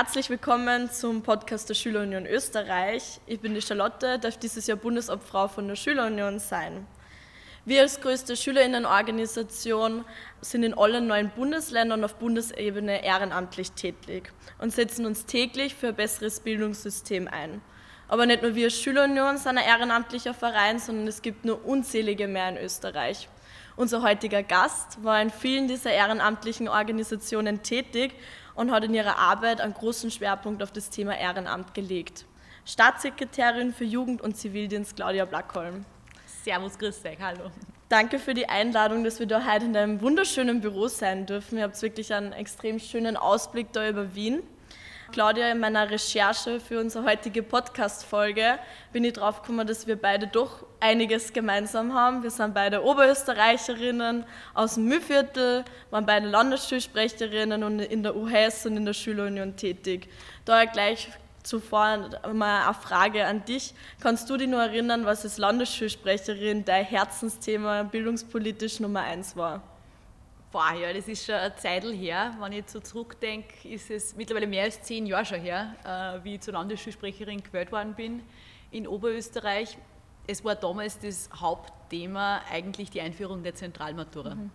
Herzlich willkommen zum Podcast der Schülerunion Österreich. Ich bin die Charlotte, darf dieses Jahr Bundesobfrau von der Schülerunion sein. Wir als größte Schülerinnenorganisation sind in allen neuen Bundesländern auf Bundesebene ehrenamtlich tätig und setzen uns täglich für ein besseres Bildungssystem ein. Aber nicht nur wir als Schülerunion sind ein ehrenamtlicher Verein, sondern es gibt nur unzählige mehr in Österreich. Unser heutiger Gast war in vielen dieser ehrenamtlichen Organisationen tätig und hat in ihrer Arbeit einen großen Schwerpunkt auf das Thema Ehrenamt gelegt. Staatssekretärin für Jugend und Zivildienst Claudia Blackholm. Servus, grüß dich, hallo. Danke für die Einladung, dass wir da heute in deinem wunderschönen Büro sein dürfen. Ihr habt wirklich einen extrem schönen Ausblick da über Wien. Claudia, in meiner Recherche für unsere heutige Podcast-Folge bin ich drauf gekommen, dass wir beide doch einiges gemeinsam haben. Wir sind beide Oberösterreicherinnen aus dem Mühlviertel, waren beide Landesschulsprecherinnen und in der UHS und in der Schülerunion tätig. Daher gleich zuvor mal eine Frage an dich. Kannst du dich nur erinnern, was als Landesschulsprecherin dein Herzensthema bildungspolitisch Nummer eins war? Boah, ja, das ist schon eine Zeit her. Wenn ich so zurückdenke, ist es mittlerweile mehr als zehn Jahre schon her, äh, wie ich zur Landesschulsprecherin gewählt worden bin in Oberösterreich. Es war damals das Hauptthema eigentlich die Einführung der Zentralmatura. Mhm.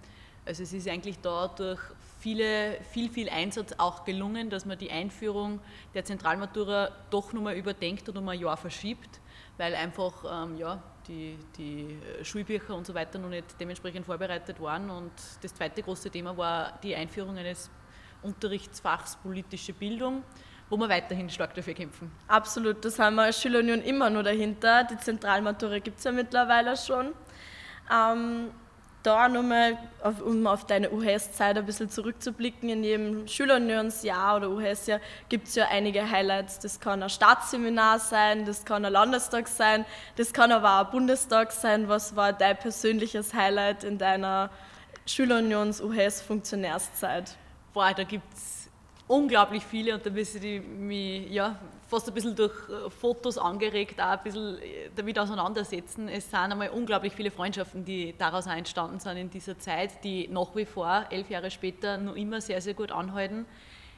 Also es ist eigentlich da durch viele, viel, viel Einsatz auch gelungen, dass man die Einführung der Zentralmatura doch nochmal überdenkt und um ein Jahr verschiebt, weil einfach ähm, ja, die, die Schulbücher und so weiter noch nicht dementsprechend vorbereitet waren. Und das zweite große Thema war die Einführung eines Unterrichtsfachs politische Bildung wo wir weiterhin stark dafür kämpfen. Absolut, das haben wir als Schülerunion immer nur dahinter. Die Zentralmatura gibt es ja mittlerweile schon. Ähm, da nochmal, um auf deine UHS-Zeit ein bisschen zurückzublicken, in jedem Schülerunionsjahr oder UHS-Jahr gibt es ja einige Highlights. Das kann ein Staatsseminar sein, das kann ein Landestag sein, das kann aber auch ein Bundestag sein. Was war dein persönliches Highlight in deiner Schülerunions-UHS-Funktionärszeit? Boah, da gibt es unglaublich viele und da müsste ich mich ja, fast ein bisschen durch äh, Fotos angeregt, auch ein bisschen äh, damit auseinandersetzen. Es sind einmal unglaublich viele Freundschaften, die daraus entstanden sind in dieser Zeit, die nach wie vor, elf Jahre später, noch immer sehr, sehr gut anhalten.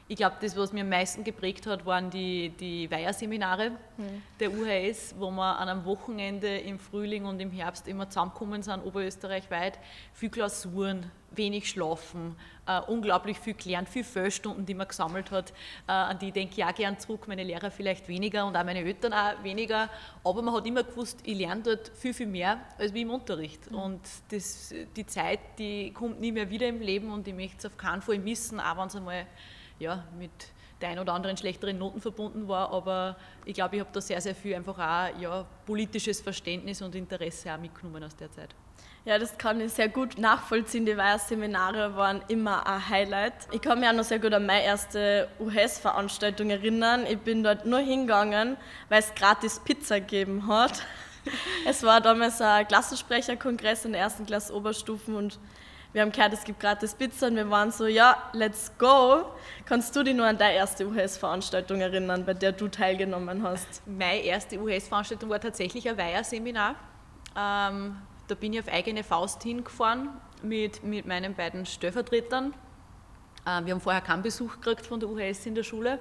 Ich glaube, das, was mir am meisten geprägt hat, waren die, die Weiherseminare mhm. der UHS, wo wir an einem Wochenende im Frühling und im Herbst immer zusammengekommen sind, oberösterreichweit. Viel Klausuren, wenig schlafen, äh, unglaublich viel gelernt, viel Fehlstunden, die man gesammelt hat. Äh, an die denke ich auch gern zurück, meine Lehrer vielleicht weniger und auch meine Eltern auch weniger. Aber man hat immer gewusst, ich lerne dort viel, viel mehr als wie im Unterricht. Mhm. Und das, die Zeit, die kommt nie mehr wieder im Leben und ich möchte es auf keinen Fall missen, auch wenn es einmal ja, mit der ein oder anderen schlechteren Noten verbunden war, aber ich glaube, ich habe da sehr, sehr viel einfach auch ja, politisches Verständnis und Interesse auch mitgenommen aus der Zeit. Ja, das kann ich sehr gut nachvollziehen. Die Weiher-Seminare waren immer ein Highlight. Ich kann mich auch noch sehr gut an meine erste UHS-Veranstaltung erinnern. Ich bin dort nur hingegangen, weil es gratis Pizza gegeben hat. Es war damals ein Klassensprecherkongress in der ersten Klasse Oberstufen und wir haben gehört, es gibt gratis Pizza und wir waren so, ja, let's go. Kannst du dich nur an deine erste UHS-Veranstaltung erinnern, bei der du teilgenommen hast? Meine erste UHS-Veranstaltung war tatsächlich ein Weiher-Seminar. Ähm, da bin ich auf eigene Faust hingefahren mit, mit meinen beiden Stellvertretern. Äh, wir haben vorher keinen Besuch gekriegt von der UHS in der Schule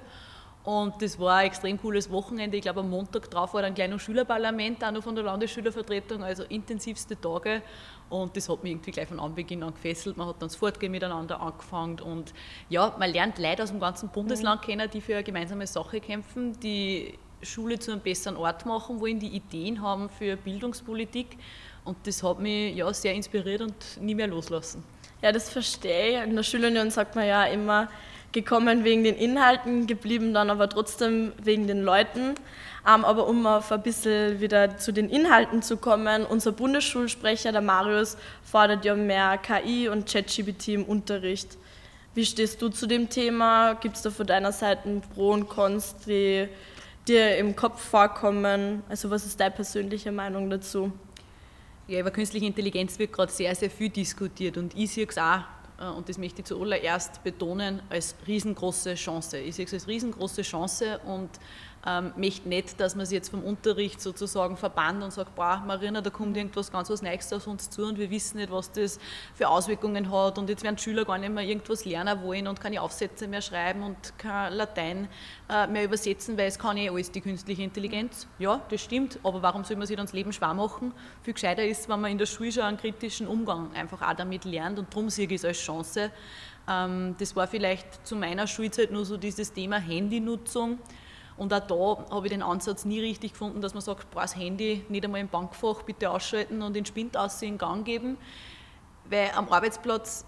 und das war ein extrem cooles Wochenende. Ich glaube, am Montag drauf war ein kleines Schülerparlament, auch noch von der Landesschülervertretung, also intensivste Tage. Und das hat mich irgendwie gleich von Anbeginn an gefesselt. Man hat dann das Fortgehen miteinander angefangen. Und ja, man lernt Leute aus dem ganzen Bundesland mhm. kennen, die für eine gemeinsame Sache kämpfen, die Schule zu einem besseren Ort machen wollen, die Ideen haben für Bildungspolitik. Und das hat mich ja, sehr inspiriert und nie mehr loslassen. Ja, das verstehe ich. In der Schulunion sagt man ja immer, gekommen wegen den Inhalten, geblieben dann aber trotzdem wegen den Leuten. Ähm, aber um auf ein bisschen wieder zu den Inhalten zu kommen, unser Bundesschulsprecher, der Marius, fordert ja mehr KI und ChatGPT im Unterricht. Wie stehst du zu dem Thema? Gibt es da von deiner Seite Pro und Cons, die dir im Kopf vorkommen? Also was ist deine persönliche Meinung dazu? Ja, über künstliche Intelligenz wird gerade sehr, sehr viel diskutiert und ich sehe es auch und das möchte ich zuallererst betonen, als riesengroße Chance. Ich sehe es als riesengroße Chance und ähm, möchte nicht, dass man sich jetzt vom Unterricht sozusagen verbannt und sagt, boah, Marina, da kommt irgendwas ganz was Neues auf uns zu und wir wissen nicht, was das für Auswirkungen hat und jetzt werden Schüler gar nicht mehr irgendwas lernen wollen und keine Aufsätze mehr schreiben und kein Latein äh, mehr übersetzen, weil es kann eh alles die künstliche Intelligenz. Ja, das stimmt, aber warum soll man sich dann das Leben schwer machen? Viel gescheiter ist, wenn man in der Schule schon einen kritischen Umgang einfach auch damit lernt und darum sehe ich es als Chance. Ähm, das war vielleicht zu meiner Schulzeit nur so dieses Thema Handynutzung und auch da habe ich den Ansatz nie richtig gefunden, dass man sagt, boah, das Handy nicht einmal im Bankfach bitte ausschalten und den Spind aus in Gang geben. Weil am Arbeitsplatz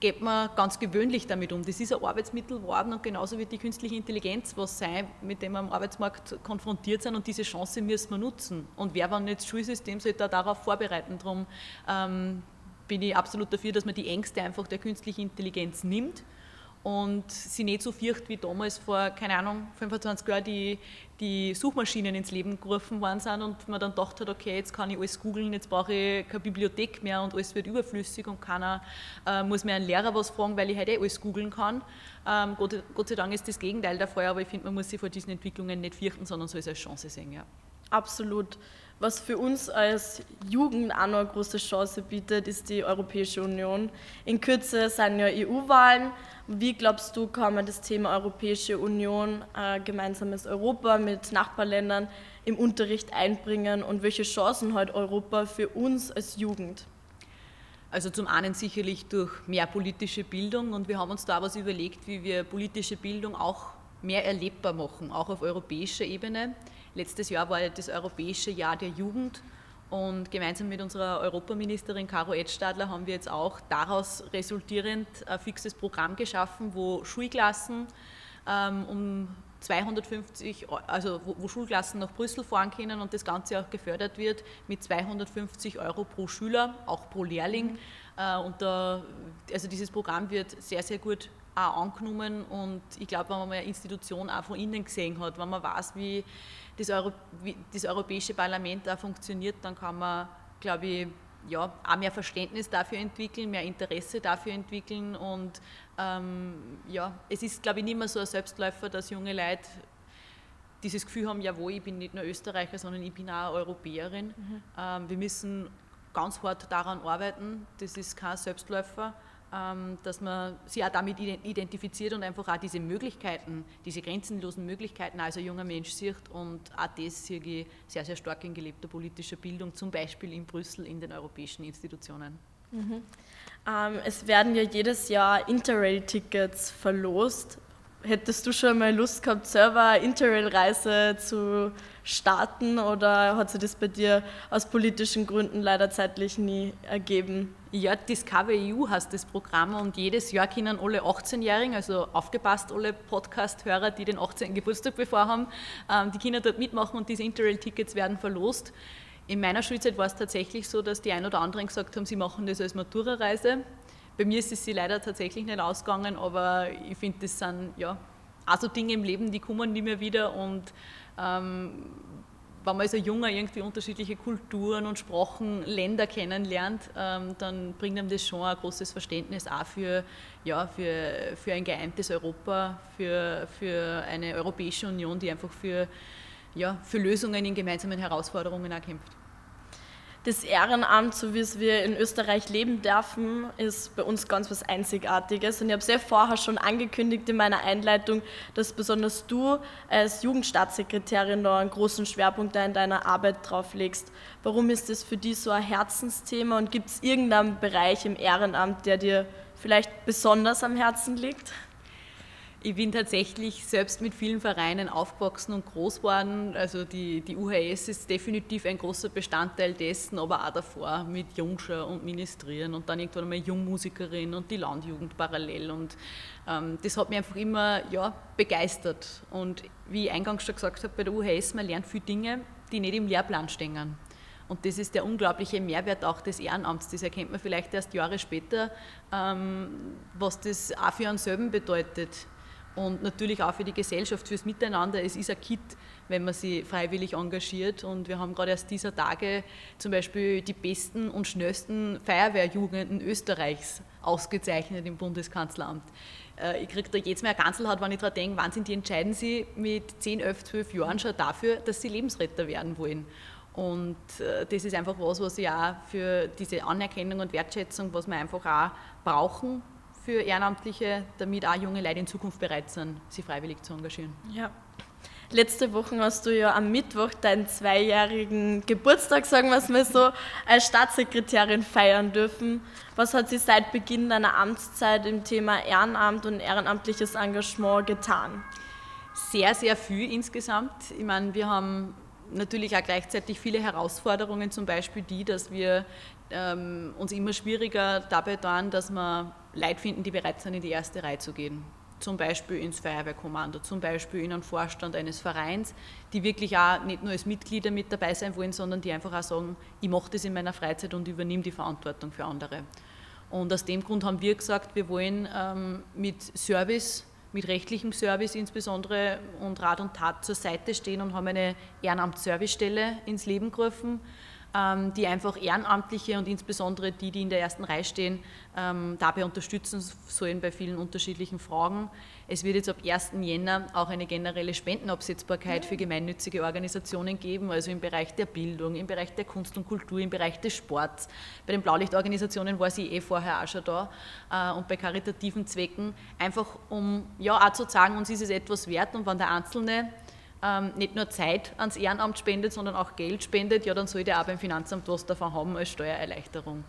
geht man ganz gewöhnlich damit um. Das ist ein Arbeitsmittel geworden und genauso wird die künstliche Intelligenz was sein, mit dem wir am Arbeitsmarkt konfrontiert sind und diese Chance müssen wir nutzen. Und wer, wenn nicht das Schulsystem, sollte da darauf vorbereiten. Darum ähm, bin ich absolut dafür, dass man die Ängste einfach der künstlichen Intelligenz nimmt und sie nicht so fürcht wie damals vor, keine Ahnung, 25 Jahren die, die Suchmaschinen ins Leben gerufen worden sind und man dann gedacht hat, okay, jetzt kann ich alles googeln, jetzt brauche ich keine Bibliothek mehr und alles wird überflüssig und keiner äh, muss mehr einen Lehrer was fragen, weil ich heute eh alles googeln kann. Ähm, Gott, Gott, sei Dank ist das Gegenteil der Fall, aber ich finde, man muss sich vor diesen Entwicklungen nicht fürchten, sondern soll es als Chance sehen. Ja. Absolut. Was für uns als Jugend auch noch eine große Chance bietet, ist die Europäische Union. In Kürze sind ja EU-Wahlen. Wie glaubst du, kann man das Thema Europäische Union, äh, gemeinsames Europa mit Nachbarländern im Unterricht einbringen und welche Chancen hat Europa für uns als Jugend? Also zum einen sicherlich durch mehr politische Bildung und wir haben uns da was überlegt, wie wir politische Bildung auch mehr erlebbar machen, auch auf europäischer Ebene. Letztes Jahr war das Europäische Jahr der Jugend und gemeinsam mit unserer Europaministerin Caro Edstadler haben wir jetzt auch daraus resultierend ein fixes Programm geschaffen, wo Schulklassen ähm, um 250, also wo, wo, Schulklassen nach Brüssel fahren können und das Ganze auch gefördert wird mit 250 Euro pro Schüler, auch pro Lehrling. Mhm. Äh, und da, also dieses Programm wird sehr, sehr gut auch angenommen und ich glaube, wenn man mal eine Institution auch von innen gesehen hat, wenn man weiß, wie das, Euro, wie das Europäische Parlament auch funktioniert, dann kann man, glaube ich, ja, auch mehr Verständnis dafür entwickeln, mehr Interesse dafür entwickeln und ähm, ja, es ist, glaube ich, nicht mehr so ein Selbstläufer, dass junge Leute dieses Gefühl haben, jawohl, ich bin nicht nur Österreicher, sondern ich bin auch eine Europäerin. Mhm. Ähm, wir müssen ganz hart daran arbeiten, das ist kein Selbstläufer. Ähm, dass man sich auch damit identifiziert und einfach auch diese Möglichkeiten, diese grenzenlosen Möglichkeiten als ein junger Mensch sieht. Und auch das sehe ich sehr, sehr stark in gelebter politischer Bildung, zum Beispiel in Brüssel in den europäischen Institutionen. Mhm. Ähm, es werden ja jedes Jahr Interrail-Tickets verlost. Hättest du schon mal Lust gehabt, selber eine Interrail-Reise zu starten oder hat sich das bei dir aus politischen Gründen leider zeitlich nie ergeben? Ja, Discover EU heißt das Programm und jedes Jahr können alle 18-Jährigen, also aufgepasst, alle Podcast-Hörer, die den 18. Geburtstag bevor haben, ähm, die Kinder dort mitmachen und diese Interrail-Tickets werden verlost. In meiner Schulzeit war es tatsächlich so, dass die ein oder anderen gesagt haben, sie machen das als Matura-Reise. Bei mir ist es sie leider tatsächlich nicht ausgegangen, aber ich finde, das sind ja auch so Dinge im Leben, die kommen nie mehr wieder und ähm, wenn man als ein Junger irgendwie unterschiedliche Kulturen und Sprachen, Länder kennenlernt, ähm, dann bringt einem das schon ein großes Verständnis auch für, ja, für, für ein geeintes Europa, für, für eine Europäische Union, die einfach für, ja, für Lösungen in gemeinsamen Herausforderungen auch kämpft. Das Ehrenamt, so wie es wir in Österreich leben dürfen, ist bei uns ganz was Einzigartiges. Und ich habe ja vorher schon angekündigt in meiner Einleitung, dass besonders du als Jugendstaatssekretärin da einen großen Schwerpunkt in deiner Arbeit drauf legst. Warum ist das für dich so ein Herzensthema und gibt es irgendeinen Bereich im Ehrenamt, der dir vielleicht besonders am Herzen liegt? Ich bin tatsächlich selbst mit vielen Vereinen aufgewachsen und groß geworden. Also die, die UHS ist definitiv ein großer Bestandteil dessen, aber auch davor mit Jungschau und Ministrieren und dann irgendwann einmal Jungmusikerin und die Landjugend parallel. Und ähm, das hat mich einfach immer ja, begeistert. Und wie ich eingangs schon gesagt habe, bei der UHS, man lernt viele Dinge, die nicht im Lehrplan stehen. Und das ist der unglaubliche Mehrwert auch des Ehrenamts. Das erkennt man vielleicht erst Jahre später, ähm, was das auch für einen selben bedeutet und natürlich auch für die Gesellschaft, fürs Miteinander. Es ist ein Kit, wenn man sich freiwillig engagiert. Und wir haben gerade erst dieser Tage zum Beispiel die besten und schnellsten Feuerwehrjugenden Österreichs ausgezeichnet im Bundeskanzleramt. äh, ich kriege da jetzt mehr Ganzelhaut, wenn ich daran denke, wann sind die entscheiden sie mit 10, 11, 12 Jahren schon dafür, dass sie Lebensretter werden wollen. Und äh, das ist einfach was, was ich auch für diese Anerkennung und Wertschätzung, was wir einfach auch brauchen für Ehrenamtliche, damit auch junge Leute in Zukunft bereit sind, sich freiwillig zu engagieren. Ja. Letzte Woche hast du ja am Mittwoch deinen zweijährigen Geburtstag, sagen wir es mal so, als Staatssekretärin feiern dürfen. Was hat sie seit Beginn deiner Amtszeit im Thema Ehrenamt und ehrenamtliches Engagement getan? Sehr, sehr viel insgesamt. Ich meine, wir haben natürlich auch gleichzeitig viele Herausforderungen, zum Beispiel die, dass wir ähm, uns immer schwieriger dabei tun, dass wir Leute finden, die bereit sind, in die erste Reihe zu gehen. Zum Beispiel ins Feuerwehrkommando, zum Beispiel in einen Vorstand eines Vereins, die wirklich auch nicht nur als Mitglieder mit dabei sein wollen, sondern die einfach auch sagen, ich mache das in meiner Freizeit und übernehme die Verantwortung für andere. Und aus dem Grund haben wir gesagt, wir wollen ähm, mit Service mit rechtlichem Service insbesondere und Rat und Tat zur Seite stehen und haben eine Ehrenamtsservicestelle ins Leben gerufen, die einfach Ehrenamtliche und insbesondere die, die in der ersten Reihe stehen, ähm, dabei unterstützen sollen bei vielen unterschiedlichen Fragen. Es wird jetzt ab 1. Jänner auch eine generelle Spendenabsetzbarkeit für gemeinnützige Organisationen geben, also im Bereich der Bildung, im Bereich der Kunst und Kultur, im Bereich des Sports. Bei den Blaulichtorganisationen war sie eh vorher auch schon da äh, und bei karitativen Zwecken, einfach um ja auch zu sagen, uns ist es etwas wert und wenn der Einzelne ähm, nicht nur Zeit ans Ehrenamt spendet, sondern auch Geld spendet, ja, dann sollte er auch beim Finanzamt was davon haben als Steuererleichterung.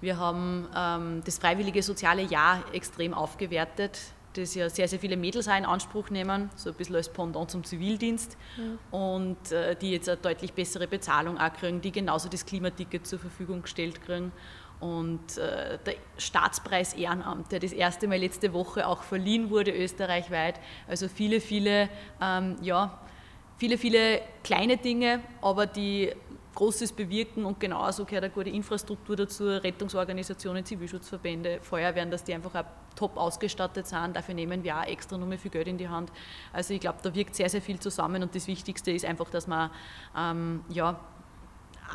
Wir haben ähm, das freiwillige soziale Jahr extrem aufgewertet, das ja sehr, sehr viele Mädels auch in Anspruch nehmen, so ein bisschen als Pendant zum Zivildienst ja. und äh, die jetzt eine deutlich bessere Bezahlung auch kriegen, die genauso das Klimaticket zur Verfügung gestellt kriegen. Und äh, der Staatspreis Ehrenamt, der das erste Mal letzte Woche auch verliehen wurde österreichweit. Also viele, viele ähm, ja, viele, viele kleine Dinge, aber die Großes bewirken und genauso gehört eine gute Infrastruktur dazu, Rettungsorganisationen, Zivilschutzverbände, Feuerwehren, dass die einfach auch top ausgestattet sind. Dafür nehmen wir auch extra nochmal viel Geld in die Hand. Also ich glaube, da wirkt sehr, sehr viel zusammen und das Wichtigste ist einfach, dass man ähm, ja,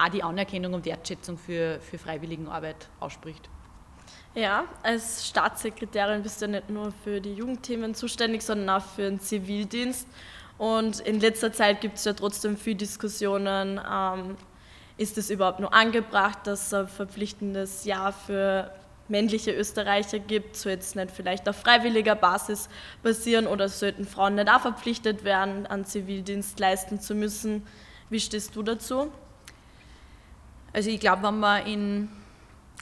auch die Anerkennung und Wertschätzung für, für Freiwilligenarbeit ausspricht. Ja, als Staatssekretärin bist du nicht nur für die Jugendthemen zuständig, sondern auch für den Zivildienst. Und in letzter Zeit gibt es ja trotzdem viele Diskussionen, ähm, ist es überhaupt nur angebracht, dass es ein verpflichtendes Jahr für männliche Österreicher gibt, soll jetzt nicht vielleicht auf freiwilliger Basis basieren oder sollten Frauen nicht auch verpflichtet werden, an Zivildienst leisten zu müssen. Wie stehst du dazu? Also ich glaube, wenn man in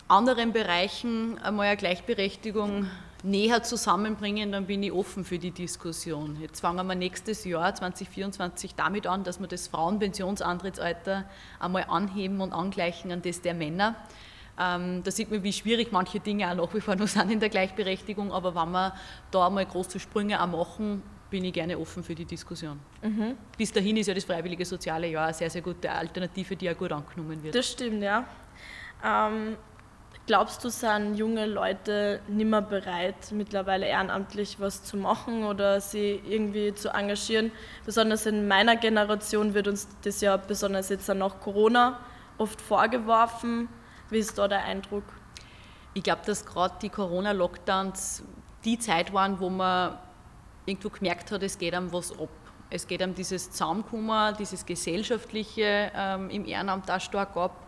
anderen Bereichen einmal eine Gleichberechtigung näher zusammenbringen, dann bin ich offen für die Diskussion. Jetzt fangen wir nächstes Jahr 2024 damit an, dass wir das Frauenpensionsantrittsalter einmal anheben und angleichen an das der Männer. Ähm, da sieht man, wie schwierig manche Dinge auch nach wie vor noch sind in der Gleichberechtigung, aber wenn wir da einmal große Sprünge auch machen, bin ich gerne offen für die Diskussion. Mhm. Bis dahin ist ja das freiwillige soziale Jahr eine sehr, sehr gute Alternative, die ja gut angenommen wird. Das stimmt, ja. Ähm, Glaubst du, sind junge Leute nicht mehr bereit, mittlerweile ehrenamtlich was zu machen oder sie irgendwie zu engagieren? Besonders in meiner Generation wird uns das ja besonders jetzt nach Corona oft vorgeworfen. Wie ist da der Eindruck? Ich glaube, dass gerade die Corona-Lockdowns die Zeit waren, wo man irgendwo gemerkt hat, es geht einem was ab. Es geht um dieses Zusammenkommen, dieses Gesellschaftliche ähm, im Ehrenamt auch stark ab.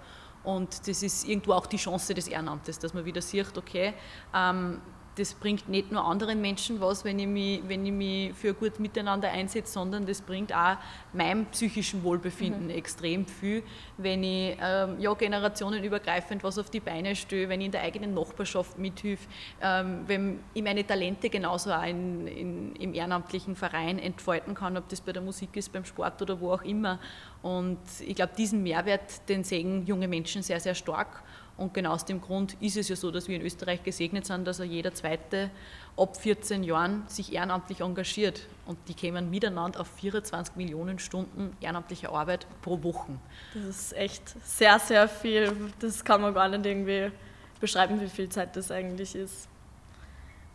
Und das ist irgendwo auch die Chance des Ehrenamtes, dass man wieder sieht, okay, ähm, das bringt nicht nur anderen Menschen was, wenn ich mich, wenn ich mich für gut Miteinander einsetze, sondern das bringt auch meinem psychischen Wohlbefinden mhm. extrem viel, wenn ich ähm, ja, generationenübergreifend was auf die Beine stöhe, wenn ich in der eigenen Nachbarschaft mithilfe, ähm, wenn ich meine Talente genauso auch in, in, im ehrenamtlichen Verein entfalten kann, ob das bei der Musik ist, beim Sport oder wo auch immer. Und ich glaube, diesen Mehrwert, den sehen junge Menschen sehr, sehr stark. Und genau aus dem Grund ist es ja so, dass wir in Österreich gesegnet sind, dass jeder Zweite ab 14 Jahren sich ehrenamtlich engagiert. Und die kämen miteinander auf 24 Millionen Stunden ehrenamtliche Arbeit pro Woche. Das ist echt sehr, sehr viel. Das kann man gar nicht irgendwie beschreiben, wie viel Zeit das eigentlich ist.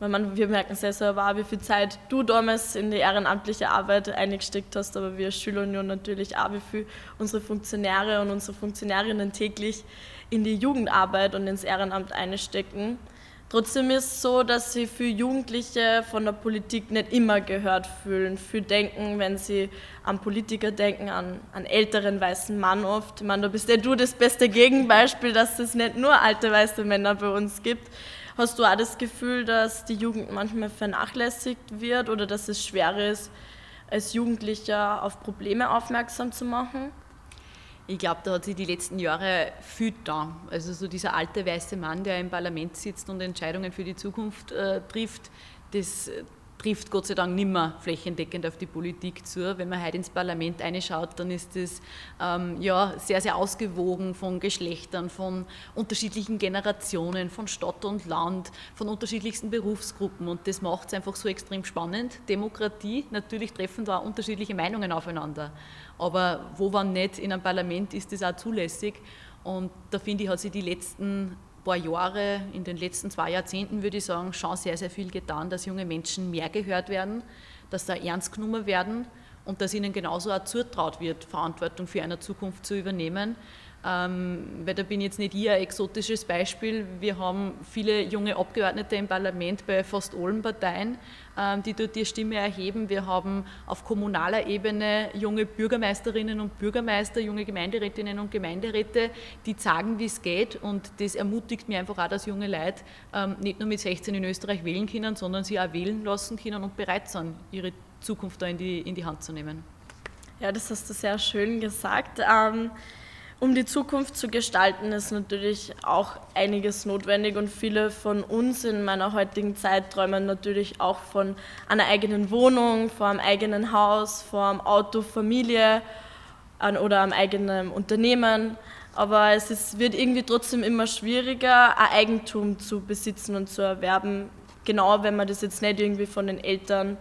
Weil man, wir merken sehr, wahr, wie viel Zeit du damals in die ehrenamtliche Arbeit eingesteckt hast, aber wir Schülerunion natürlich auch, wie viel unsere Funktionäre und unsere Funktionärinnen täglich in die Jugendarbeit und ins Ehrenamt einstecken. Trotzdem ist es so, dass sie für Jugendliche von der Politik nicht immer gehört fühlen. Für denken, wenn sie an Politiker denken, an einen älteren weißen Mann oft. Ich meine, da bist ja du das beste Gegenbeispiel, dass es nicht nur alte weiße Männer bei uns gibt. Hast du auch das Gefühl, dass die Jugend manchmal vernachlässigt wird oder dass es schwer ist, als Jugendlicher auf Probleme aufmerksam zu machen? Ich glaube, da hat sich die letzten Jahre viel da. Also so dieser alte weiße Mann, der im Parlament sitzt und Entscheidungen für die Zukunft äh, trifft, das trifft Gott sei Dank nicht mehr flächendeckend auf die Politik zu. Wenn man heute ins Parlament einschaut, dann ist das ähm, ja, sehr, sehr ausgewogen von Geschlechtern, von unterschiedlichen Generationen, von Stadt und Land, von unterschiedlichsten Berufsgruppen und das macht es einfach so extrem spannend. Demokratie, natürlich treffen da unterschiedliche Meinungen aufeinander, aber wo wann nicht in einem Parlament ist das auch zulässig und da finde ich, hat sich die letzten paar Jahre, in den letzten zwei Jahrzehnten würde ich sagen, schon sehr, sehr viel getan, dass junge Menschen mehr gehört werden, dass da ernst genommen werden und dass ihnen genauso auch zutraut wird, Verantwortung für eine Zukunft zu übernehmen. Ähm, weil da bin jetzt nicht ich ein exotisches Beispiel. Wir haben viele junge Abgeordnete im Parlament bei fast allen Parteien, ähm, die dort die Stimme erheben. Wir haben auf kommunaler Ebene junge Bürgermeisterinnen und Bürgermeister, junge Gemeinderätinnen und Gemeinderäte, die sagen, wie es geht. Und das ermutigt mir einfach auch, dass junge Leute ähm, nicht nur mit 16 in Österreich wählen können, sondern sie auch wählen lassen können und bereit sind, ihre Zukunft da in die, in die Hand zu nehmen. Ja, das hast du sehr schön gesagt. Ähm um die Zukunft zu gestalten, ist natürlich auch einiges notwendig und viele von uns in meiner heutigen Zeit träumen natürlich auch von einer eigenen Wohnung, vor einem eigenen Haus, vor einem Auto, Familie oder einem eigenen Unternehmen. Aber es ist, wird irgendwie trotzdem immer schwieriger, ein Eigentum zu besitzen und zu erwerben, genau wenn man das jetzt nicht irgendwie von den Eltern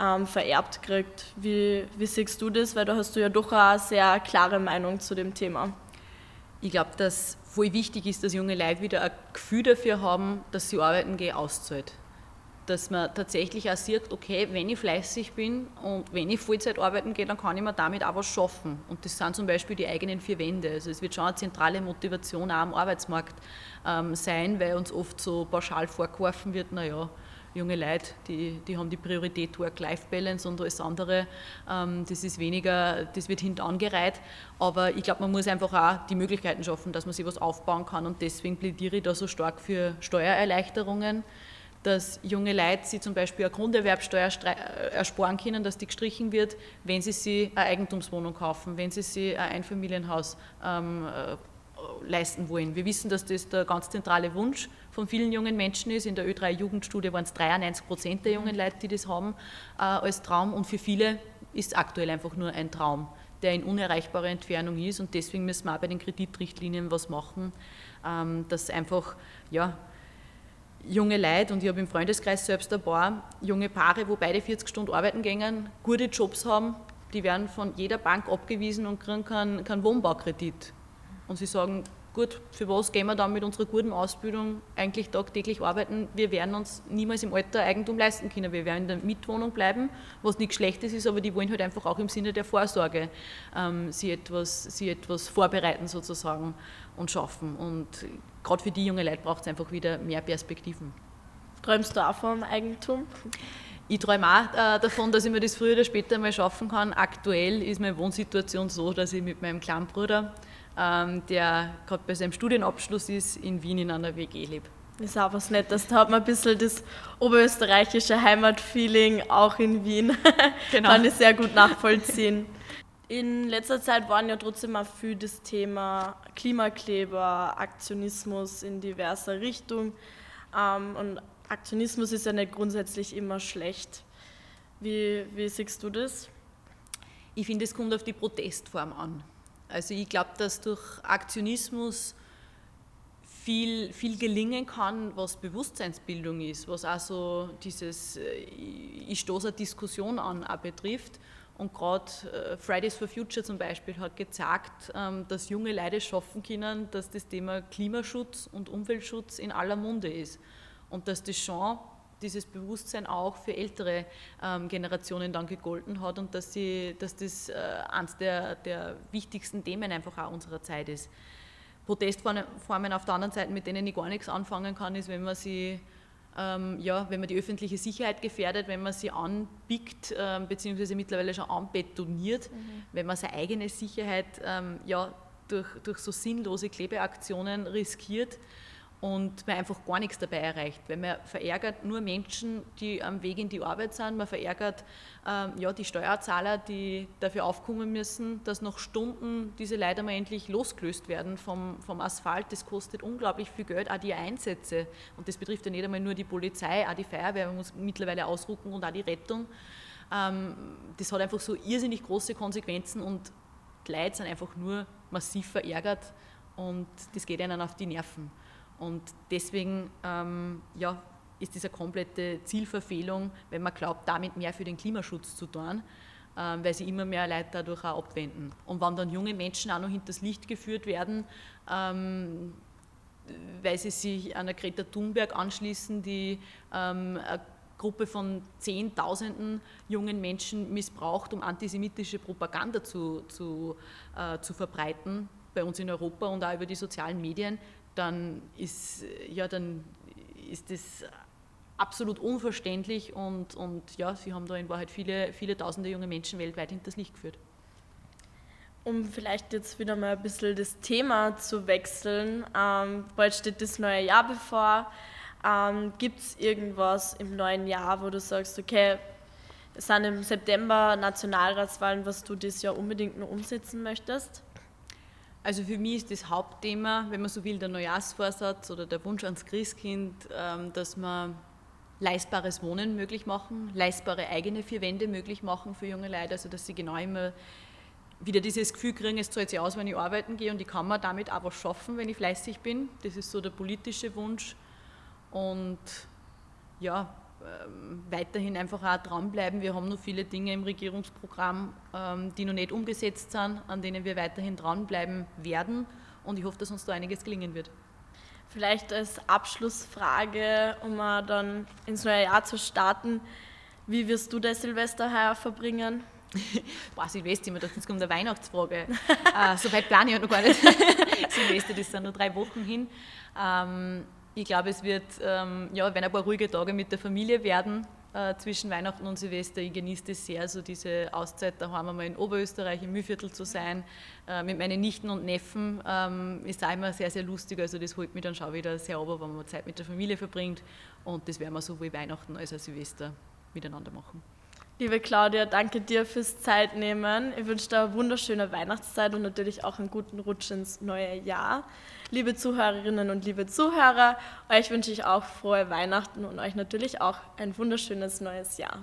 ähm, vererbt kriegt. Wie, wie siehst du das? Weil da hast du ja doch eine sehr klare Meinung zu dem Thema. Ich glaube, dass voll wichtig ist, dass junge Leute wieder ein Gefühl dafür haben, dass sie arbeiten gehen, auszahlt. Dass man tatsächlich auch sieht, okay, wenn ich fleißig bin und wenn ich Vollzeit arbeiten gehe, dann kann ich mir damit auch was schaffen. Und das sind zum Beispiel die eigenen vier Wände. Also es wird schon eine zentrale Motivation auch am Arbeitsmarkt ähm, sein, weil uns oft so pauschal vorgeworfen wird, naja, junge Leute, die, die haben die Priorität Work-Life-Balance und alles andere, ähm, das ist weniger, das wird hinten angereiht. Aber ich glaube, man muss einfach auch die Möglichkeiten schaffen, dass man sich was aufbauen kann und deswegen plädiere ich da so stark für Steuererleichterungen dass junge Leute sich zum Beispiel eine Grunderwerbsteuer äh, ersparen können, dass die gestrichen wird, wenn sie sich eine Eigentumswohnung kaufen, wenn sie sich ein Einfamilienhaus ähm, äh, leisten wollen. Wir wissen, dass das der ganz zentrale Wunsch von vielen jungen Menschen ist. In der Ö3-Jugendstudie waren es 93 Prozent der jungen Leute, die das haben äh, als Traum. Und für viele ist es aktuell einfach nur ein Traum, der in unerreichbarer Entfernung ist. Und deswegen müssen wir auch bei den Kreditrichtlinien was machen, ähm, dass einfach ja, junge Leute, und ich habe im Freundeskreis selbst ein paar junge Paare, wo beide 40 Stunden arbeiten gehen, gute Jobs haben, die werden von jeder Bank abgewiesen und kriegen keinen, keinen Wohnbaukredit. Und sie sagen, gut, für was gehen wir dann mit unserer guten Ausbildung eigentlich tagtäglich arbeiten? Wir werden uns niemals im Alter Eigentum leisten können. Wir werden in der Mitwohnung bleiben, was nichts Schlechtes ist, aber die wollen halt einfach auch im Sinne der Vorsorge ähm, sie, etwas, sie etwas vorbereiten sozusagen und schaffen. Und gerade für die junge Leute braucht es einfach wieder mehr Perspektiven. Träumst du auch vom Eigentum? Ich träume auch äh, davon, dass ich mir das früher oder später mal schaffen kann. Aktuell ist meine Wohnsituation so, dass ich mit meinem kleinen Bruder der gerade bei seinem Studienabschluss ist, in Wien in einer WG lebt. Das ist auch was Nettes. Da hat man ein bisschen das oberösterreichische Heimatfeeling auch in Wien. Genau. Kann ich sehr gut nachvollziehen. In letzter Zeit waren ja trotzdem auch viel das Thema Klimakleber, Aktionismus in diverser Richtung. Ähm, und Aktionismus ist ja nicht grundsätzlich immer schlecht. Wie, wie siehst du das? Ich finde, es kommt auf die Protestform an. Also ich glaube, dass durch Aktionismus viel, viel gelingen kann, was Bewusstseinsbildung ist, was also dieses äh, Ich stoße Diskussion an auch betrifft. Und gerade äh, Fridays for Future zum Beispiel hat gezeigt, ähm, dass junge Leute schaffen können, dass das Thema Klimaschutz und Umweltschutz in aller Munde ist. Und dass das schon dieses Bewusstsein auch für ältere ähm, Generationen dann gegolten hat und dass, sie, dass das äh, eines der, der wichtigsten Themen einfach auch unserer Zeit ist. Protestformen auf der anderen Seite, mit denen ich gar nichts anfangen kann, ist, wenn man sie ähm, ja, wenn man die öffentliche Sicherheit gefährdet, wenn man sie anpickt, ähm, beziehungsweise mittlerweile schon anbetoniert, mhm. wenn man seine eigene Sicherheit ähm, ja, durch, durch so sinnlose Klebeaktionen riskiert und man einfach gar nichts dabei erreicht, weil man verärgert nur Menschen, die am Weg in die Arbeit sind, man verärgert ähm, ja, die Steuerzahler, die dafür aufkommen müssen, dass nach Stunden diese Leute mal endlich losgelöst werden vom, vom Asphalt. Das kostet unglaublich viel Geld, auch die Einsätze. Und das betrifft ja nicht einmal nur die Polizei, auch die Feuerwehr muss mittlerweile ausrucken und auch die Rettung. Ähm, das hat einfach so irrsinnig große Konsequenzen und die Leute sind einfach nur massiv verärgert und das geht ihnen auf die Nerven. Und deswegen ähm, ja, ist diese komplette Zielverfehlung, wenn man glaubt, damit mehr für den Klimaschutz zu tun, ähm, weil sie immer mehr Leute dadurch auch abwenden. Und wenn dann junge Menschen auch noch hinters Licht geführt werden, ähm, weil sie sich einer Greta Thunberg anschließen, die eine Gruppe von Zehntausenden jungen Menschen missbraucht, um antisemitische Propaganda zu, zu, äh, zu verbreiten, bei uns in Europa und auch über die sozialen Medien, dann ist, ja, dann ist das absolut unverständlich und, und ja, sie haben da in Wahrheit viele, viele tausende junge Menschen weltweit hinters Licht geführt. Um vielleicht jetzt wieder mal ein bisschen das Thema zu wechseln, ähm, bald steht das neue Jahr bevor. Ähm, Gibt es irgendwas im neuen Jahr, wo du sagst, okay, es sind im September Nationalratswahlen, was du dieses Jahr unbedingt nur umsetzen möchtest? Also für mich ist das Hauptthema, wenn man so will, der Neujahrsvorsatz oder der Wunsch ans Christkind, ähm, dass man leistbares Wohnen möglich machen, leistbare eigene vier Wände möglich machen für junge Leute, also dass sie genau immer wieder dieses Gefühl kriegen, es zahlt sich aus, wenn ich arbeiten gehe und ich kann mir damit auch schaffen, wenn ich fleißig bin. Das ist so der politische Wunsch. Und ja, weiterhin einfach auch dranbleiben. Wir haben noch viele Dinge im Regierungsprogramm, ähm, die noch nicht umgesetzt sind, an denen wir weiterhin dranbleiben werden. Und ich hoffe, dass uns da einiges gelingen wird. Vielleicht als Abschlussfrage, um dann ins neue Jahr zu starten. Wie wirst du dein Silvester heuer verbringen? Boah, Silvester, immer dachte, jetzt kommt eine Weihnachtsfrage. äh, so weit plane ich noch gar nicht. Silvester, das sind nur drei Wochen hin. Ähm, ich glaube, es wird, ähm, ja, werden ein paar ruhige Tage mit der Familie werden äh, zwischen Weihnachten und Silvester. Ich genieße das sehr, so diese Auszeit daheim einmal in Oberösterreich, im Mühlviertel zu sein, äh, mit meinen Nichten und Neffen. Ähm, ist auch immer sehr, sehr lustig. Also das holt mich dann schon wieder sehr ab, wenn man Zeit mit der Familie verbringt. Und das werden wir sowohl Weihnachten als auch Silvester miteinander machen. Liebe Claudia, danke dir fürs Zeitnehmen. Ich wünsche dir eine wunderschöne Weihnachtszeit und natürlich auch einen guten Rutsch ins neue Jahr. Liebe Zuhörerinnen und liebe Zuhörer, euch wünsche ich auch frohe Weihnachten und euch natürlich auch ein wunderschönes neues Jahr.